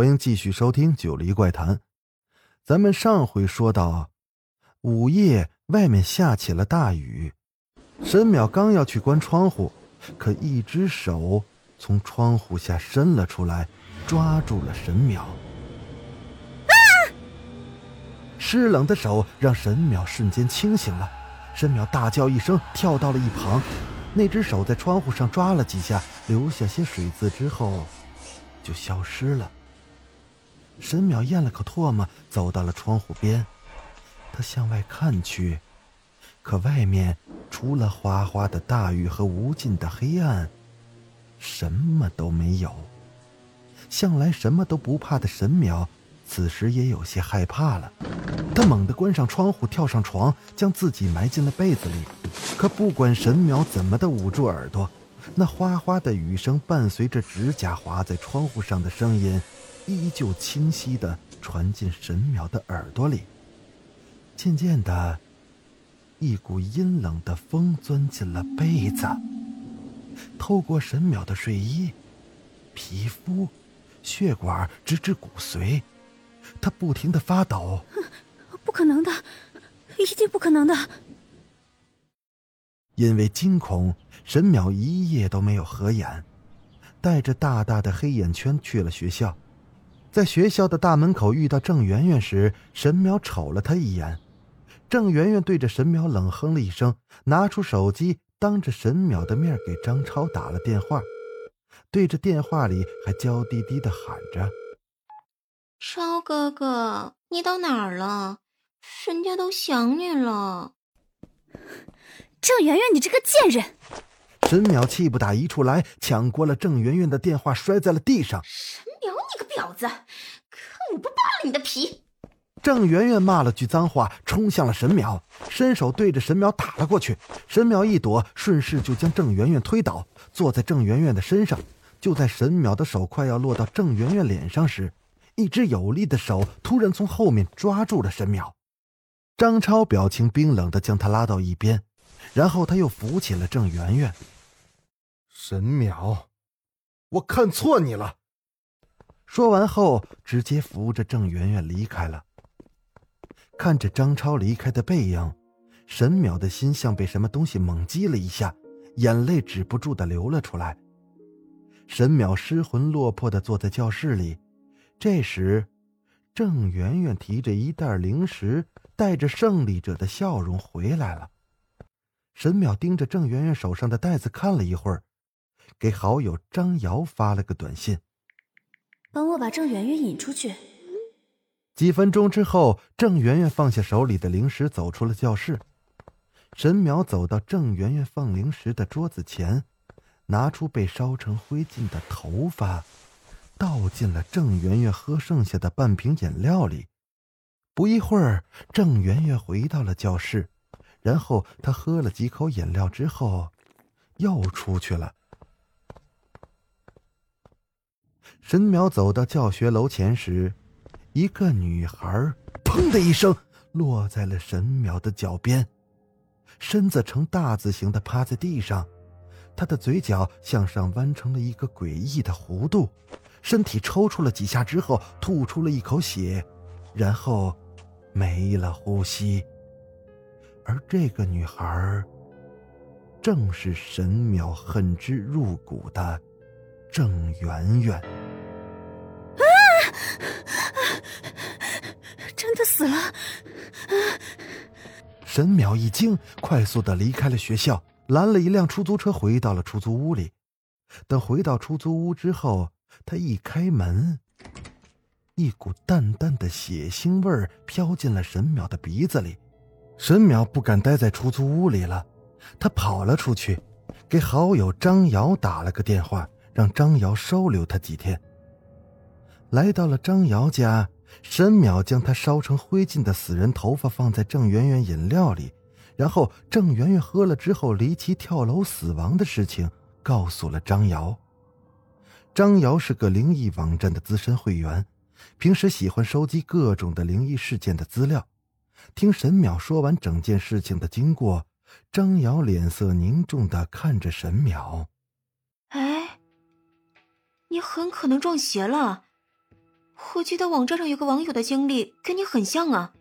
欢迎继续收听《九黎怪谈》。咱们上回说到，午夜外面下起了大雨，沈淼刚要去关窗户，可一只手从窗户下伸了出来，抓住了沈淼。湿冷的手让沈淼瞬间清醒了，沈淼大叫一声，跳到了一旁。那只手在窗户上抓了几下，留下些水渍之后，就消失了。沈淼咽了口唾沫，走到了窗户边，他向外看去，可外面除了哗哗的大雨和无尽的黑暗，什么都没有。向来什么都不怕的沈淼，此时也有些害怕了。他猛地关上窗户，跳上床，将自己埋进了被子里。可不管沈淼怎么的捂住耳朵，那哗哗的雨声伴随着指甲划在窗户上的声音，依旧清晰的传进神淼的耳朵里。渐渐的，一股阴冷的风钻进了被子，透过神淼的睡衣、皮肤、血管，直至骨髓，他不停的发抖。不可能的，一定不可能的。因为惊恐，神淼一夜都没有合眼，带着大大的黑眼圈去了学校。在学校的大门口遇到郑媛媛时，沈淼瞅了她一眼。郑媛媛对着沈淼冷哼了一声，拿出手机，当着沈淼的面给张超打了电话，对着电话里还娇滴滴的喊着：“超哥哥，你到哪儿了？人家都想你了。”郑媛媛，你这个贱人！沈淼气不打一处来，抢过了郑媛媛的电话，摔在了地上。婊子！可我不扒了你的皮！郑媛媛骂了句脏话，冲向了沈淼，伸手对着沈淼打了过去。沈淼一躲，顺势就将郑媛媛推倒，坐在郑媛媛的身上。就在沈淼的手快要落到郑媛媛脸上时，一只有力的手突然从后面抓住了沈淼。张超表情冰冷的将他拉到一边。然后他又扶起了郑媛媛。沈淼，我看错你了。说完后，直接扶着郑媛媛离开了。看着张超离开的背影，沈淼的心像被什么东西猛击了一下，眼泪止不住的流了出来。沈淼失魂落魄的坐在教室里，这时，郑媛媛提着一袋零食，带着胜利者的笑容回来了。沈淼盯着郑媛媛手上的袋子看了一会儿，给好友张瑶发了个短信：“帮我把郑媛媛引出去。”几分钟之后，郑媛媛放下手里的零食，走出了教室。沈淼走到郑媛媛放零食的桌子前，拿出被烧成灰烬的头发，倒进了郑媛媛喝剩下的半瓶饮料里。不一会儿，郑媛媛回到了教室。然后她喝了几口饮料之后，又出去了。沈淼走到教学楼前时，一个女孩“砰”的一声落在了沈淼的脚边，身子呈大字形的趴在地上，她的嘴角向上弯成了一个诡异的弧度，身体抽搐了几下之后吐出了一口血，然后没了呼吸。而这个女孩，正是沈淼恨之入骨的郑媛媛。死了！沈淼一惊，快速的离开了学校，拦了一辆出租车，回到了出租屋里。等回到出租屋之后，他一开门，一股淡淡的血腥味儿飘进了沈淼的鼻子里。沈淼不敢待在出租屋里了，他跑了出去，给好友张瑶打了个电话，让张瑶收留他几天。来到了张瑶家，沈淼将他烧成灰烬的死人头发放在郑圆圆饮料里，然后郑圆圆喝了之后离奇跳楼死亡的事情告诉了张瑶。张瑶是个灵异网站的资深会员，平时喜欢收集各种的灵异事件的资料。听沈淼说完整件事情的经过，张瑶脸色凝重的看着沈淼：“哎，你很可能撞邪了。我记得网站上有个网友的经历跟你很像啊。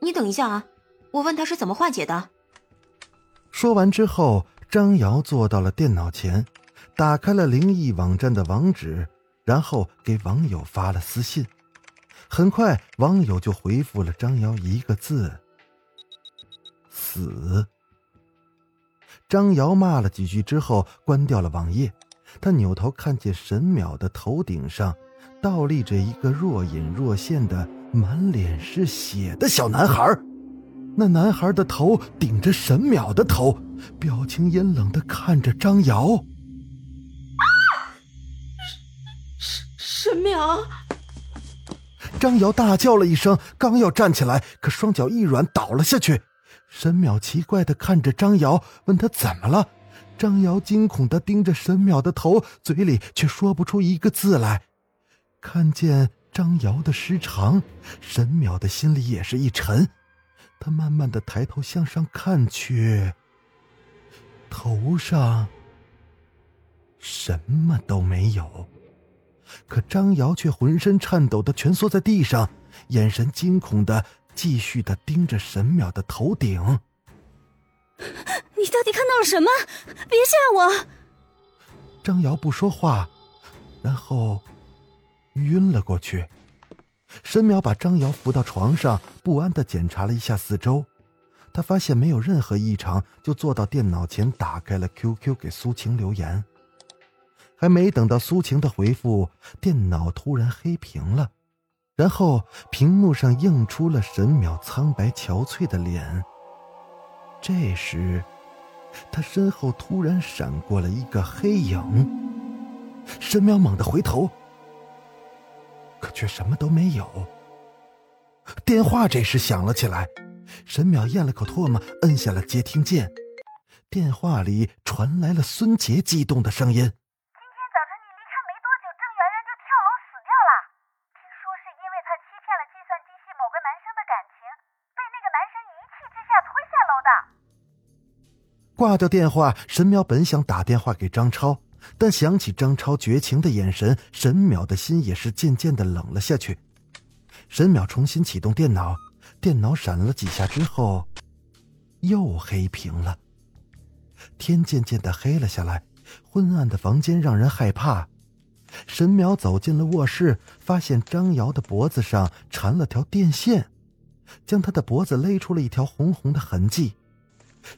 你等一下啊，我问他是怎么化解的。”说完之后，张瑶坐到了电脑前。打开了灵异网站的网址，然后给网友发了私信。很快，网友就回复了张瑶一个字：“死。”张瑶骂了几句之后，关掉了网页。他扭头看见沈淼的头顶上倒立着一个若隐若现的、满脸是血的小男孩。那男孩的头顶着沈淼的头，表情阴冷的看着张瑶。沈淼，张瑶大叫了一声，刚要站起来，可双脚一软，倒了下去。沈淼奇怪的看着张瑶，问他怎么了。张瑶惊恐的盯着沈淼的头，嘴里却说不出一个字来。看见张瑶的失常，沈淼的心里也是一沉。他慢慢的抬头向上看去，头上什么都没有。可张瑶却浑身颤抖的蜷缩在地上，眼神惊恐的继续的盯着沈淼的头顶。你到底看到了什么？别吓我！张瑶不说话，然后晕了过去。沈淼把张瑶扶到床上，不安的检查了一下四周，他发现没有任何异常，就坐到电脑前，打开了 QQ 给苏晴留言。还没等到苏晴的回复，电脑突然黑屏了，然后屏幕上映出了沈淼苍白憔悴的脸。这时，他身后突然闪过了一个黑影。沈淼猛地回头，却什么都没有。电话这时响了起来，沈淼咽了口唾沫，摁下了接听键。电话里传来了孙杰激动的声音。今天早晨你离开没多久，郑媛媛就跳楼死掉了。听说是因为她欺骗了计算机系某个男生的感情，被那个男生一气之下推下楼的挂掉电话，沈淼本想打电话给张超，但想起张超绝情的眼神，沈淼的心也是渐渐的冷了下去。沈淼重新启动电脑，电脑闪了几下之后，又黑屏了。天渐渐的黑了下来，昏暗的房间让人害怕。沈淼走进了卧室，发现张瑶的脖子上缠了条电线，将他的脖子勒出了一条红红的痕迹。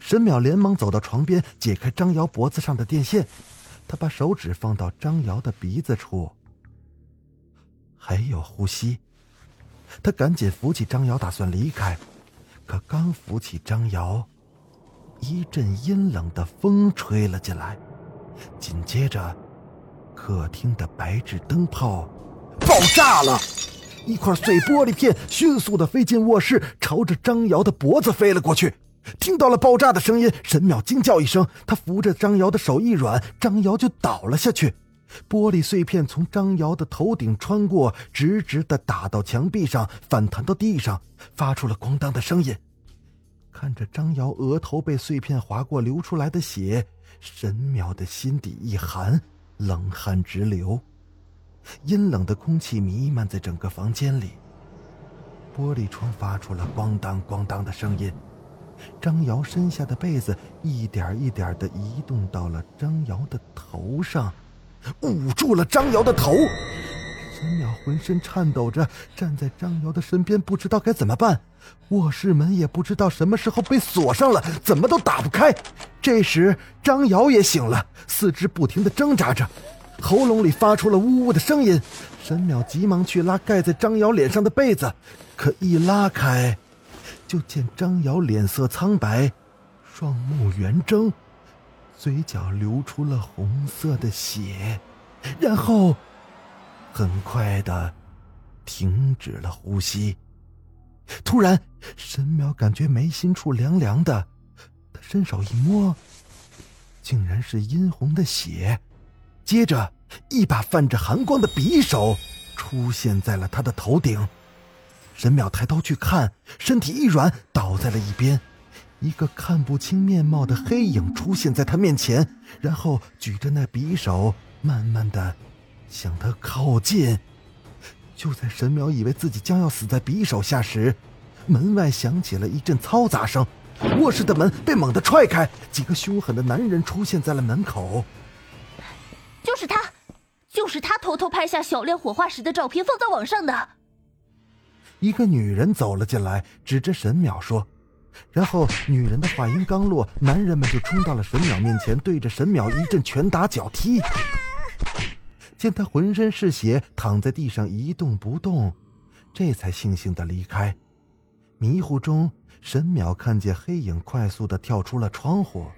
沈淼连忙走到床边，解开张瑶脖子上的电线。他把手指放到张瑶的鼻子处，还有呼吸。他赶紧扶起张瑶，打算离开。可刚扶起张瑶，一阵阴冷的风吹了进来，紧接着，客厅的白炽灯泡爆炸了，一块碎玻璃片迅速的飞进卧室，朝着张瑶的脖子飞了过去。听到了爆炸的声音，沈淼惊叫一声，他扶着张瑶的手一软，张瑶就倒了下去。玻璃碎片从张瑶的头顶穿过，直直的打到墙壁上，反弹到地上，发出了咣当的声音。看着张瑶额头被碎片划过流出来的血，沈淼的心底一寒，冷汗直流。阴冷的空气弥漫在整个房间里，玻璃窗发出了咣当咣当的声音。张瑶身下的被子一点一点的移动到了张瑶的头上，捂住了张瑶的头。沈淼浑身颤抖着站在张瑶的身边，不知道该怎么办。卧室门也不知道什么时候被锁上了，怎么都打不开。这时张瑶也醒了，四肢不停的挣扎着，喉咙里发出了呜呜的声音。沈淼急忙去拉盖在张瑶脸上的被子，可一拉开。就见张瑶脸色苍白，双目圆睁，嘴角流出了红色的血，然后很快的停止了呼吸。突然，神苗感觉眉心处凉凉的，他伸手一摸，竟然是殷红的血。接着，一把泛着寒光的匕首出现在了他的头顶。神淼抬头去看，身体一软，倒在了一边。一个看不清面貌的黑影出现在他面前，然后举着那匕首，慢慢的向他靠近。就在神淼以为自己将要死在匕首下时，门外响起了一阵嘈杂声，卧室的门被猛地踹开，几个凶狠的男人出现在了门口。就是他，就是他偷偷拍下小亮火化时的照片放在网上的。一个女人走了进来，指着神淼说，然后女人的话音刚落，男人们就冲到了神淼面前，对着神淼一阵拳打脚踢。见他浑身是血，躺在地上一动不动，这才悻悻的离开。迷糊中，神淼看见黑影快速的跳出了窗户。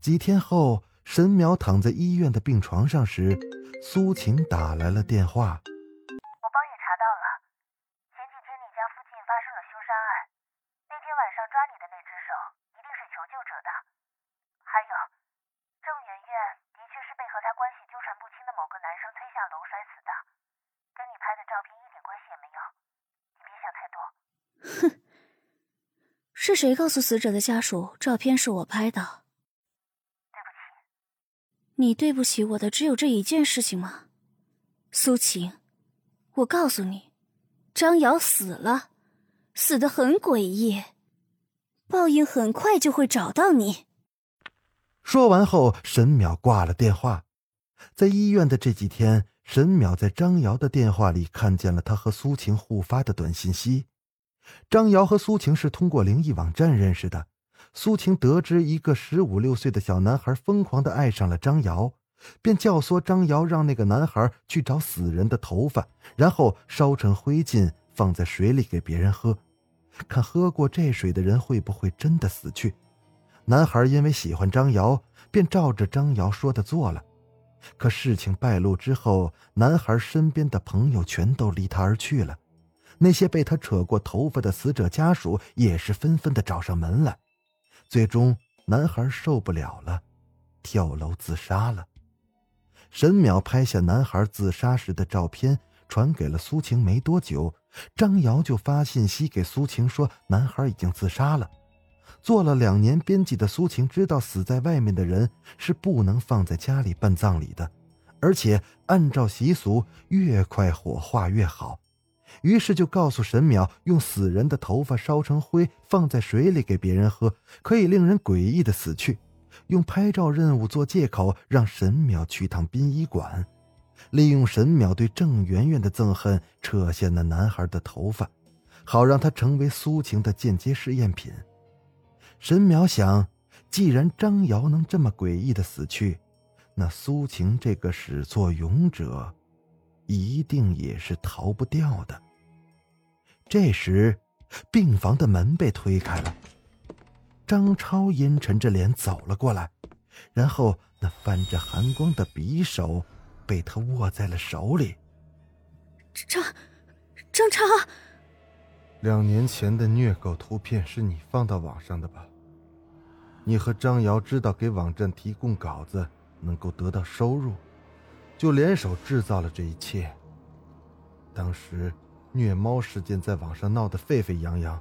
几天后，神淼躺在医院的病床上时，苏晴打来了电话。我帮你查到了，前几天你家附近发生了凶杀案，那天晚上抓你的那只手一定是求救者的。还有，郑媛媛的确是被和他关系纠缠不清的某个男生推下楼摔死的，跟你拍的照片一点关系也没有。你别想太多。哼，是谁告诉死者的家属照片是我拍的？对不起，你对不起我的只有这一件事情吗？苏晴，我告诉你，张瑶死了，死的很诡异，报应很快就会找到你。说完后，沈淼挂了电话。在医院的这几天，沈淼在张瑶的电话里看见了他和苏晴互发的短信息。张瑶和苏晴是通过灵异网站认识的。苏晴得知一个十五六岁的小男孩疯狂的爱上了张瑶，便教唆张瑶让那个男孩去找死人的头发，然后烧成灰烬放在水里给别人喝，看喝过这水的人会不会真的死去。男孩因为喜欢张瑶，便照着张瑶说的做了。可事情败露之后，男孩身边的朋友全都离他而去了，那些被他扯过头发的死者家属也是纷纷的找上门来。最终，男孩受不了了，跳楼自杀了。沈淼拍下男孩自杀时的照片，传给了苏晴。没多久，张瑶就发信息给苏晴说，男孩已经自杀了。做了两年编辑的苏晴知道，死在外面的人是不能放在家里办葬礼的，而且按照习俗，越快火化越好。于是就告诉沈淼，用死人的头发烧成灰，放在水里给别人喝，可以令人诡异的死去。用拍照任务做借口，让沈淼去趟殡仪馆，利用沈淼对郑媛媛的憎恨，扯下那男孩的头发，好让他成为苏晴的间接试验品。沈淼想，既然张瑶能这么诡异的死去，那苏晴这个始作俑者。一定也是逃不掉的。这时，病房的门被推开了，张超阴沉着脸走了过来，然后那泛着寒光的匕首被他握在了手里。张，张超，两年前的虐狗图片是你放到网上的吧？你和张瑶知道给网站提供稿子能够得到收入。就联手制造了这一切。当时虐猫事件在网上闹得沸沸扬扬，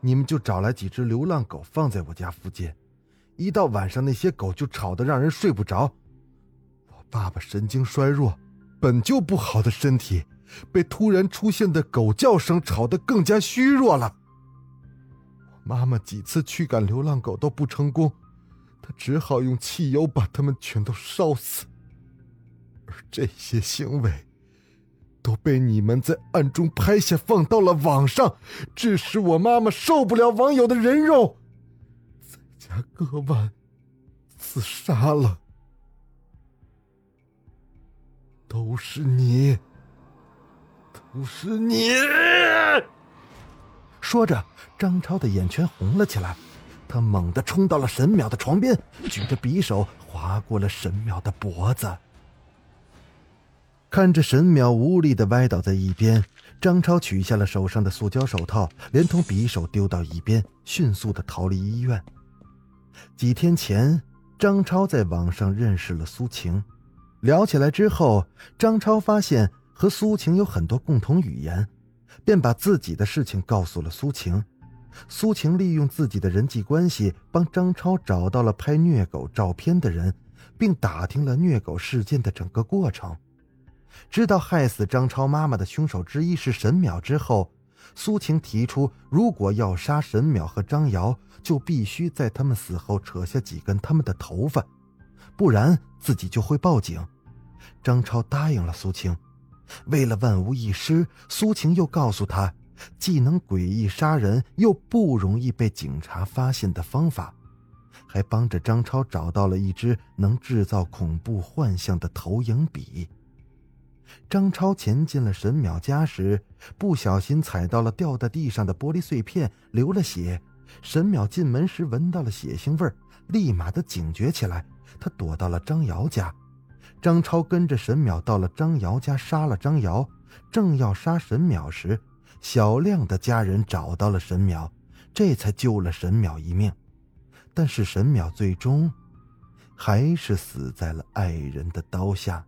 你们就找来几只流浪狗放在我家附近，一到晚上那些狗就吵得让人睡不着。我爸爸神经衰弱，本就不好的身体，被突然出现的狗叫声吵得更加虚弱了。妈妈几次驱赶流浪狗都不成功，她只好用汽油把它们全都烧死。而这些行为，都被你们在暗中拍下，放到了网上，致使我妈妈受不了网友的人肉，在家割腕自杀了。都是你，都是你！说着，张超的眼圈红了起来，他猛地冲到了沈淼的床边，举着匕首划过了沈淼的脖子。看着沈淼无力的歪倒在一边，张超取下了手上的塑胶手套，连同匕首丢到一边，迅速的逃离医院。几天前，张超在网上认识了苏晴，聊起来之后，张超发现和苏晴有很多共同语言，便把自己的事情告诉了苏晴。苏晴利用自己的人际关系，帮张超找到了拍虐狗照片的人，并打听了虐狗事件的整个过程。知道害死张超妈妈的凶手之一是沈淼之后，苏晴提出，如果要杀沈淼和张瑶，就必须在他们死后扯下几根他们的头发，不然自己就会报警。张超答应了苏晴。为了万无一失，苏晴又告诉他。既能诡异杀人，又不容易被警察发现的方法，还帮着张超找到了一支能制造恐怖幻象的投影笔。张超潜进了沈淼家时，不小心踩到了掉在地上的玻璃碎片，流了血。沈淼进门时闻到了血腥味立马的警觉起来，他躲到了张瑶家。张超跟着沈淼到了张瑶家，杀了张瑶，正要杀沈淼时。小亮的家人找到了沈淼，这才救了沈淼一命。但是沈淼最终还是死在了爱人的刀下。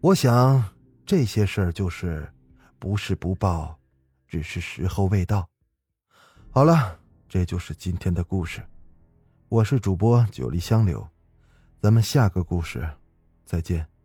我想这些事儿就是不是不报，只是时候未到。好了，这就是今天的故事。我是主播九黎香柳，咱们下个故事再见。